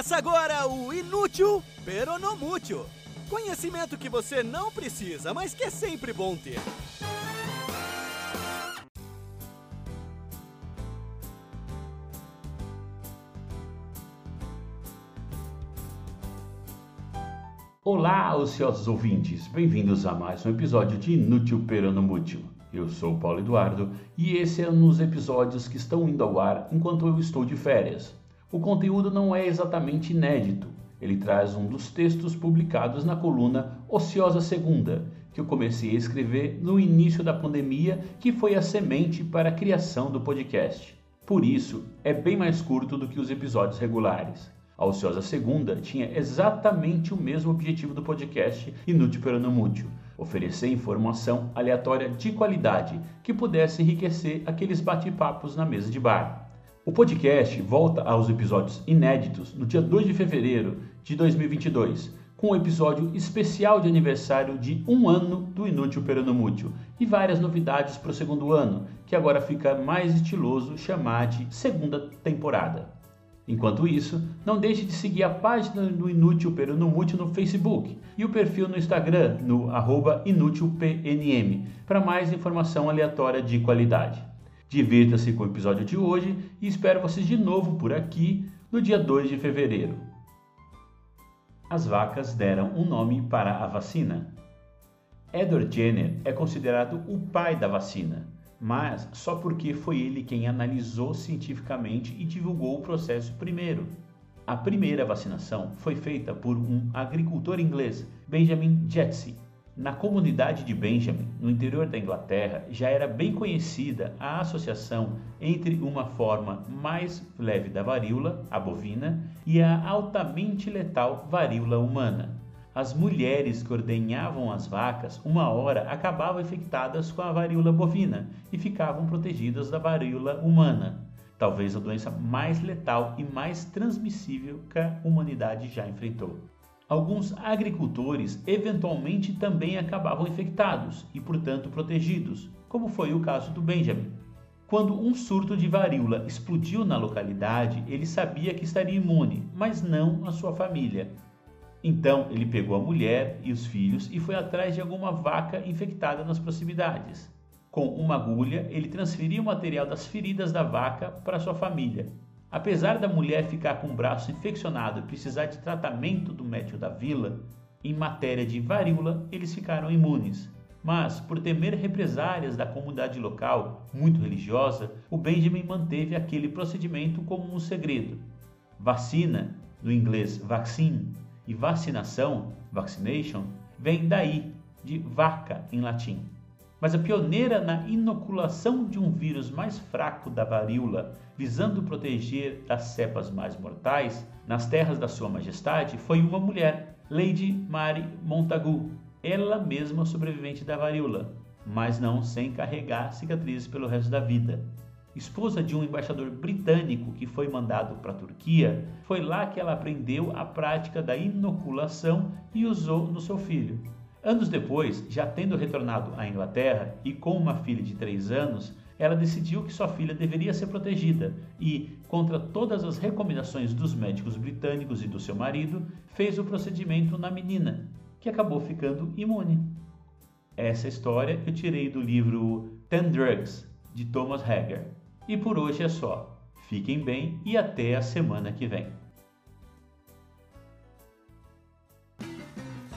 Começa agora o Inútil Peronomútil. Conhecimento que você não precisa, mas que é sempre bom ter. Olá, ociosos ouvintes! Bem-vindos a mais um episódio de Inútil Peronomútil. Eu sou Paulo Eduardo e esse é um dos episódios que estão indo ao ar enquanto eu estou de férias. O conteúdo não é exatamente inédito, ele traz um dos textos publicados na coluna Ociosa Segunda, que eu comecei a escrever no início da pandemia, que foi a semente para a criação do podcast. Por isso, é bem mais curto do que os episódios regulares. A Ociosa Segunda tinha exatamente o mesmo objetivo do podcast Inútil Peronomútil, oferecer informação aleatória de qualidade que pudesse enriquecer aqueles bate-papos na mesa de bar. O podcast volta aos episódios inéditos no dia 2 de fevereiro de 2022, com um episódio especial de aniversário de um ano do Inútil Peronomútil e várias novidades para o segundo ano, que agora fica mais estiloso chamar de segunda temporada. Enquanto isso, não deixe de seguir a página do Inútil Peronomútil no Facebook e o perfil no Instagram no arroba inútilpnm para mais informação aleatória de qualidade. Divirta-se com o episódio de hoje e espero vocês de novo por aqui no dia 2 de fevereiro. As vacas deram um nome para a vacina. Edward Jenner é considerado o pai da vacina, mas só porque foi ele quem analisou cientificamente e divulgou o processo primeiro. A primeira vacinação foi feita por um agricultor inglês, Benjamin Jetsey, na comunidade de Benjamin, no interior da Inglaterra, já era bem conhecida a associação entre uma forma mais leve da varíola, a bovina, e a altamente letal varíola humana. As mulheres que ordenhavam as vacas, uma hora acabavam infectadas com a varíola bovina e ficavam protegidas da varíola humana, talvez a doença mais letal e mais transmissível que a humanidade já enfrentou alguns agricultores eventualmente também acabavam infectados e, portanto, protegidos, como foi o caso do Benjamin. Quando um surto de varíola explodiu na localidade, ele sabia que estaria imune, mas não a sua família. Então ele pegou a mulher e os filhos e foi atrás de alguma vaca infectada nas proximidades. Com uma agulha, ele transferia o material das feridas da vaca para sua família Apesar da mulher ficar com o braço infeccionado e precisar de tratamento do médico da vila, em matéria de varíola eles ficaram imunes. Mas, por temer represárias da comunidade local, muito religiosa, o Benjamin manteve aquele procedimento como um segredo. Vacina, no inglês vaccine, e vacinação, vaccination, vem daí, de vaca em latim mas a pioneira na inoculação de um vírus mais fraco da varíola, visando proteger das cepas mais mortais, nas terras da Sua Majestade, foi uma mulher, Lady Mary Montagu, ela mesma sobrevivente da varíola, mas não sem carregar cicatrizes pelo resto da vida. Esposa de um embaixador britânico que foi mandado para a Turquia, foi lá que ela aprendeu a prática da inoculação e usou no seu filho. Anos depois, já tendo retornado à Inglaterra e com uma filha de 3 anos, ela decidiu que sua filha deveria ser protegida e, contra todas as recomendações dos médicos britânicos e do seu marido, fez o procedimento na menina, que acabou ficando imune. Essa história eu tirei do livro Ten Drugs, de Thomas Hager. E por hoje é só. Fiquem bem e até a semana que vem.